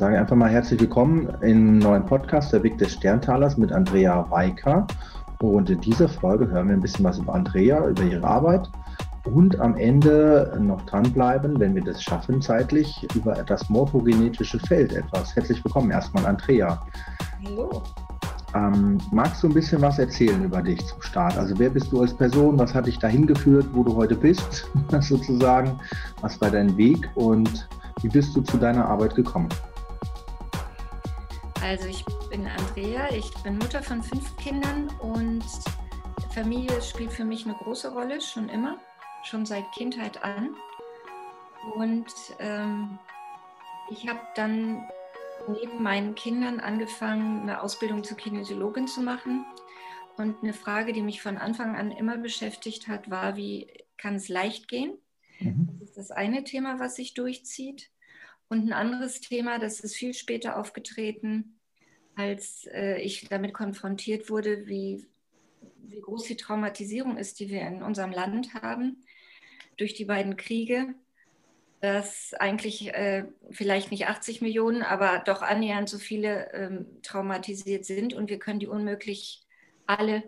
sage einfach mal herzlich willkommen im neuen Podcast Der Weg des Sterntalers mit Andrea Weiker. Und in dieser Folge hören wir ein bisschen was über Andrea, über ihre Arbeit und am Ende noch dranbleiben, wenn wir das schaffen zeitlich, über das morphogenetische Feld etwas. Herzlich willkommen erstmal, Andrea. Hallo. Ähm, magst du ein bisschen was erzählen über dich zum Start? Also wer bist du als Person? Was hat dich dahin geführt, wo du heute bist, sozusagen? Was war dein Weg und wie bist du zu deiner Arbeit gekommen? Also ich bin Andrea, ich bin Mutter von fünf Kindern und Familie spielt für mich eine große Rolle, schon immer, schon seit Kindheit an. Und ähm, ich habe dann neben meinen Kindern angefangen, eine Ausbildung zur Kinesiologin zu machen. Und eine Frage, die mich von Anfang an immer beschäftigt hat, war, wie kann es leicht gehen? Mhm. Das ist das eine Thema, was sich durchzieht. Und ein anderes Thema, das ist viel später aufgetreten, als äh, ich damit konfrontiert wurde, wie, wie groß die Traumatisierung ist, die wir in unserem Land haben durch die beiden Kriege dass eigentlich äh, vielleicht nicht 80 Millionen, aber doch annähernd so viele ähm, traumatisiert sind und wir können die unmöglich alle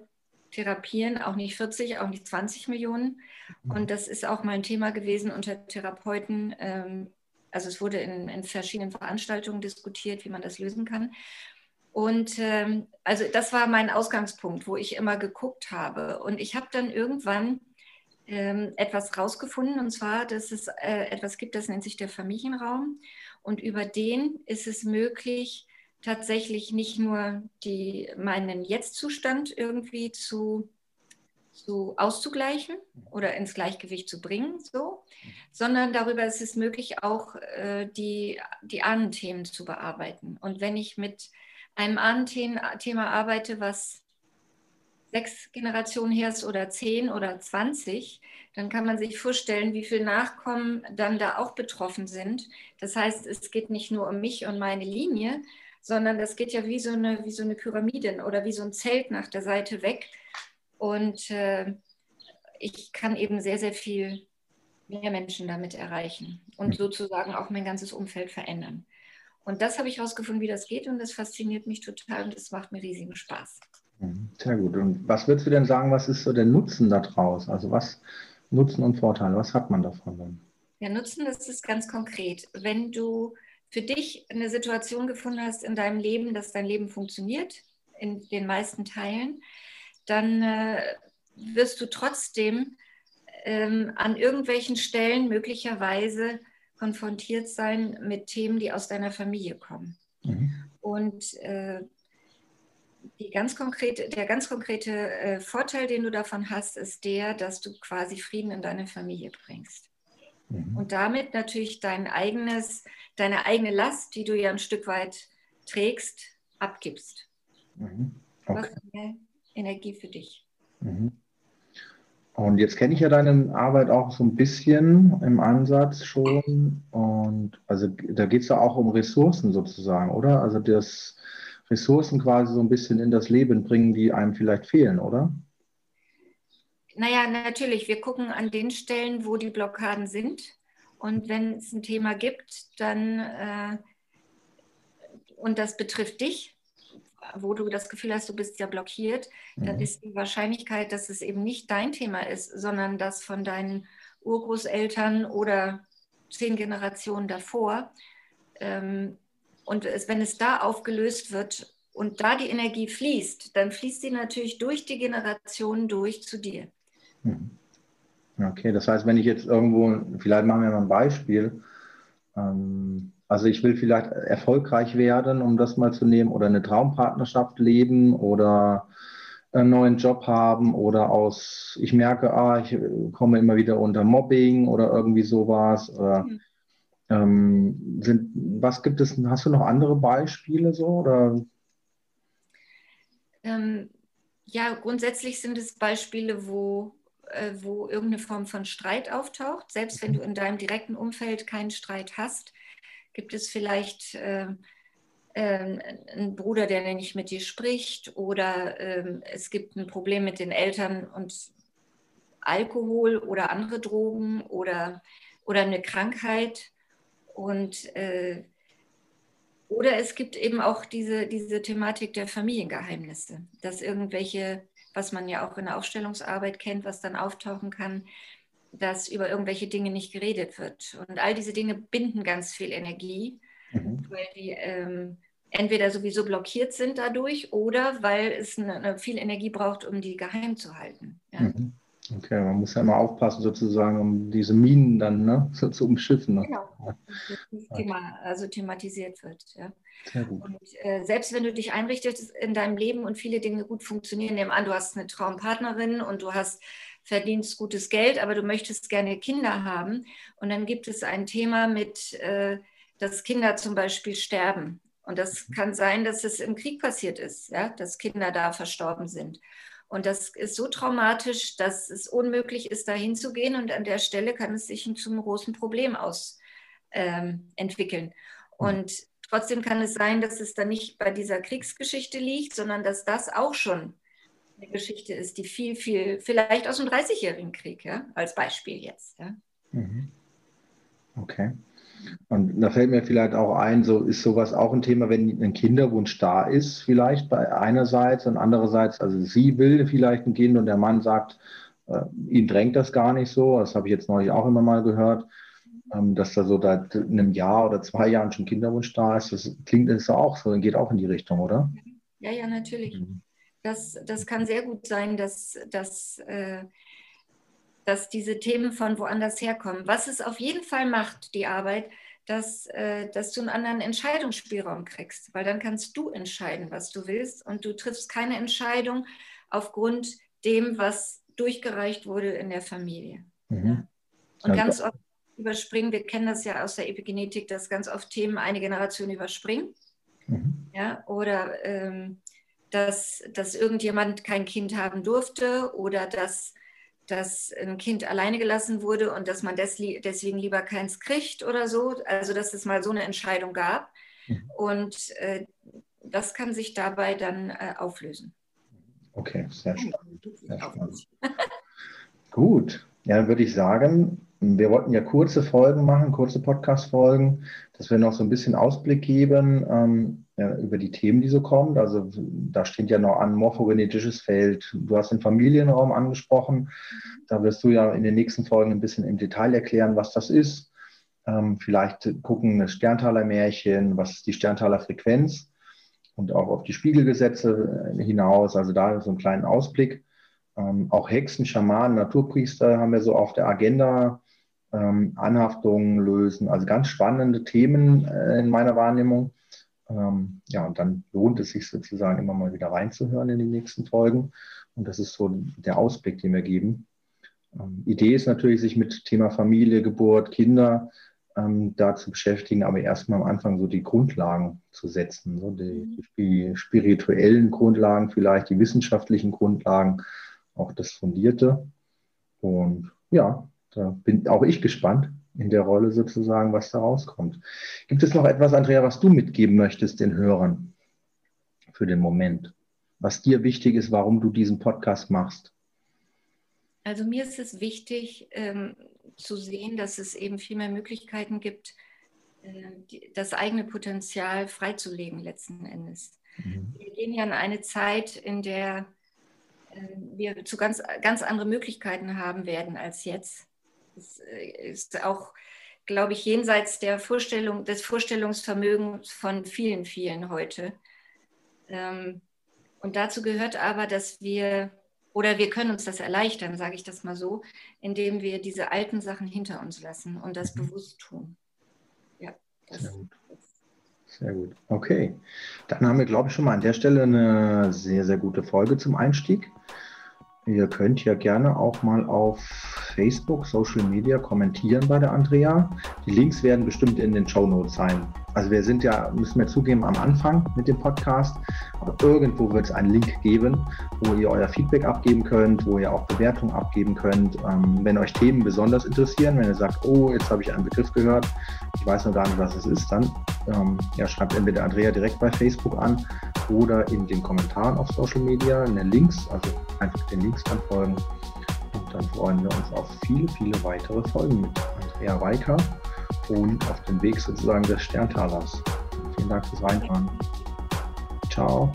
therapieren, auch nicht 40, auch nicht 20 Millionen. Mhm. Und das ist auch mal ein Thema gewesen unter Therapeuten. Ähm, also es wurde in, in, verschiedenen Veranstaltungen diskutiert, wie man das lösen kann. Und ähm, also das war mein Ausgangspunkt, wo ich immer geguckt habe. Und ich habe dann irgendwann ähm, etwas rausgefunden, und zwar, dass es äh, etwas gibt, das nennt sich der Familienraum. Und über den ist es möglich, tatsächlich nicht nur die, meinen Jetzt-Zustand irgendwie zu, zu auszugleichen oder ins Gleichgewicht zu bringen, so, sondern darüber ist es möglich, auch äh, die, die Ahnenthemen zu bearbeiten. Und wenn ich mit einem Ahnenthema arbeite, was sechs Generationen her ist oder zehn oder zwanzig, dann kann man sich vorstellen, wie viele Nachkommen dann da auch betroffen sind. Das heißt, es geht nicht nur um mich und meine Linie, sondern das geht ja wie so eine, wie so eine Pyramide oder wie so ein Zelt nach der Seite weg. Und äh, ich kann eben sehr, sehr viel mehr Menschen damit erreichen und sozusagen auch mein ganzes Umfeld verändern. Und das habe ich herausgefunden, wie das geht und das fasziniert mich total und es macht mir riesigen Spaß. Mhm. Sehr gut. Und was würdest du denn sagen, was ist so der Nutzen daraus? Also was Nutzen und Vorteile, was hat man davon dann? Der Nutzen, das ist ganz konkret. Wenn du für dich eine Situation gefunden hast in deinem Leben, dass dein Leben funktioniert, in den meisten Teilen, dann äh, wirst du trotzdem ähm, an irgendwelchen Stellen möglicherweise konfrontiert sein mit Themen, die aus deiner Familie kommen. Mhm. Und äh, ganz konkrete, der ganz konkrete äh, Vorteil, den du davon hast, ist der, dass du quasi Frieden in deine Familie bringst. Mhm. Und damit natürlich dein eigenes, deine eigene Last, die du ja ein Stück weit trägst, abgibst. Mhm. Okay. Energie für dich. Mhm. Und jetzt kenne ich ja deine Arbeit auch so ein bisschen im Ansatz schon. Und also da geht es ja auch um Ressourcen sozusagen, oder? Also das Ressourcen quasi so ein bisschen in das Leben bringen, die einem vielleicht fehlen, oder? Naja, natürlich. Wir gucken an den Stellen, wo die Blockaden sind. Und wenn es ein Thema gibt, dann, äh, und das betrifft dich, wo du das Gefühl hast, du bist ja blockiert, mhm. dann ist die Wahrscheinlichkeit, dass es eben nicht dein Thema ist, sondern das von deinen Urgroßeltern oder zehn Generationen davor, ähm, und wenn es da aufgelöst wird und da die Energie fließt, dann fließt sie natürlich durch die Generationen durch zu dir. Hm. Okay, das heißt, wenn ich jetzt irgendwo, vielleicht machen wir mal ein Beispiel, ähm, also ich will vielleicht erfolgreich werden, um das mal zu nehmen, oder eine Traumpartnerschaft leben oder einen neuen Job haben oder aus, ich merke, ah, ich komme immer wieder unter Mobbing oder irgendwie sowas. Oder, mhm. Ähm, sind, was gibt es, hast du noch andere Beispiele so? Oder? Ähm, ja, grundsätzlich sind es Beispiele, wo, äh, wo irgendeine Form von Streit auftaucht. Selbst wenn du in deinem direkten Umfeld keinen Streit hast, gibt es vielleicht äh, äh, einen Bruder, der nicht mit dir spricht? Oder ähm, es gibt ein Problem mit den Eltern und Alkohol oder andere Drogen oder, oder eine Krankheit. Und, äh, Oder es gibt eben auch diese, diese Thematik der Familiengeheimnisse, dass irgendwelche, was man ja auch in der Aufstellungsarbeit kennt, was dann auftauchen kann, dass über irgendwelche Dinge nicht geredet wird. Und all diese Dinge binden ganz viel Energie, mhm. weil die ähm, entweder sowieso blockiert sind dadurch oder weil es eine, eine viel Energie braucht, um die geheim zu halten. Ja. Mhm. Okay, man muss ja immer aufpassen, sozusagen, um diese Minen dann ne, so, zu umschiffen. Ne? Genau, das Thema, also thematisiert wird. Ja. Sehr gut. Und äh, selbst wenn du dich einrichtest in deinem Leben und viele Dinge gut funktionieren, nehmen an, du hast eine Traumpartnerin und du hast verdienst gutes Geld, aber du möchtest gerne Kinder haben. Und dann gibt es ein Thema mit, äh, dass Kinder zum Beispiel sterben. Und das mhm. kann sein, dass es im Krieg passiert ist, ja, dass Kinder da verstorben sind. Und das ist so traumatisch, dass es unmöglich ist, da hinzugehen. Und an der Stelle kann es sich zum großen Problem aus ähm, entwickeln. Mhm. Und trotzdem kann es sein, dass es dann nicht bei dieser Kriegsgeschichte liegt, sondern dass das auch schon eine Geschichte ist, die viel, viel, vielleicht aus dem 30-jährigen Krieg, ja, als Beispiel jetzt. Ja. Mhm. Okay. Und da fällt mir vielleicht auch ein, so ist sowas auch ein Thema, wenn ein Kinderwunsch da ist, vielleicht bei einerseits und andererseits, also sie will vielleicht ein Kind und der Mann sagt, äh, ihn drängt das gar nicht so. Das habe ich jetzt neulich auch immer mal gehört, ähm, dass da so seit einem Jahr oder zwei Jahren schon Kinderwunsch da ist. Das klingt das auch so, geht auch in die Richtung, oder? Ja, ja, natürlich. Mhm. Das, das kann sehr gut sein, dass, dass, äh, dass diese Themen von woanders herkommen. Was es auf jeden Fall macht, die Arbeit, dass, äh, dass du einen anderen Entscheidungsspielraum kriegst, weil dann kannst du entscheiden, was du willst und du triffst keine Entscheidung aufgrund dem, was durchgereicht wurde in der Familie. Mhm. Ja? Und also, ganz oft überspringen, wir kennen das ja aus der Epigenetik, dass ganz oft Themen eine Generation überspringen. Mhm. Ja, oder ähm, dass, dass irgendjemand kein Kind haben durfte oder dass, dass ein Kind alleine gelassen wurde und dass man deswegen lieber keins kriegt oder so. Also dass es mal so eine Entscheidung gab. Mhm. Und äh, das kann sich dabei dann äh, auflösen. Okay, sehr spannend. Sehr spannend. Gut, ja, dann würde ich sagen, wir wollten ja kurze Folgen machen, kurze Podcast-Folgen, dass wir noch so ein bisschen Ausblick geben. Ähm, ja, über die Themen, die so kommen. Also da steht ja noch an morphogenetisches Feld. Du hast den Familienraum angesprochen. Da wirst du ja in den nächsten Folgen ein bisschen im Detail erklären, was das ist. Ähm, vielleicht gucken das Sterntaler Märchen, was ist die Sterntaler Frequenz und auch auf die Spiegelgesetze äh, hinaus. Also da so einen kleinen Ausblick. Ähm, auch Hexen, Schamanen, Naturpriester haben wir so auf der Agenda. Ähm, Anhaftungen lösen, also ganz spannende Themen äh, in meiner Wahrnehmung. Ähm, ja, und dann lohnt es sich sozusagen immer mal wieder reinzuhören in die nächsten Folgen. Und das ist so der Ausblick, den wir geben. Ähm, Idee ist natürlich, sich mit Thema Familie, Geburt, Kinder ähm, da zu beschäftigen, aber erstmal am Anfang so die Grundlagen zu setzen, so die, die spirituellen Grundlagen, vielleicht die wissenschaftlichen Grundlagen, auch das Fundierte. Und ja, da bin auch ich gespannt, in der Rolle sozusagen, was da rauskommt. Gibt es noch etwas, Andrea, was du mitgeben möchtest den Hörern für den Moment? Was dir wichtig ist, warum du diesen Podcast machst? Also mir ist es wichtig ähm, zu sehen, dass es eben viel mehr Möglichkeiten gibt, äh, die, das eigene Potenzial freizulegen letzten Endes. Mhm. Wir gehen ja in eine Zeit, in der äh, wir zu ganz, ganz andere Möglichkeiten haben werden als jetzt. Das ist auch, glaube ich, jenseits der Vorstellung, des Vorstellungsvermögens von vielen, vielen heute. Ähm, und dazu gehört aber, dass wir, oder wir können uns das erleichtern, sage ich das mal so, indem wir diese alten Sachen hinter uns lassen und das mhm. bewusst tun. Ja, das, Sehr gut. Sehr gut. Okay. Dann haben wir, glaube ich, schon mal an der Stelle eine sehr, sehr gute Folge zum Einstieg. Ihr könnt ja gerne auch mal auf Facebook, Social Media kommentieren bei der Andrea. Die Links werden bestimmt in den Show Notes sein. Also wir sind ja, müssen wir zugeben, am Anfang mit dem Podcast, aber irgendwo wird es einen Link geben, wo ihr euer Feedback abgeben könnt, wo ihr auch Bewertungen abgeben könnt. Ähm, wenn euch Themen besonders interessieren, wenn ihr sagt, oh, jetzt habe ich einen Begriff gehört, ich weiß noch gar nicht, was es ist, dann ähm, ja, schreibt entweder Andrea direkt bei Facebook an oder in den Kommentaren auf Social Media, in den Links, also einfach den Links dann folgen. Und dann freuen wir uns auf viele, viele weitere Folgen mit Andrea Weiker und auf dem Weg sozusagen des Sterntalers. Vielen Dank fürs Reinhören. Ciao.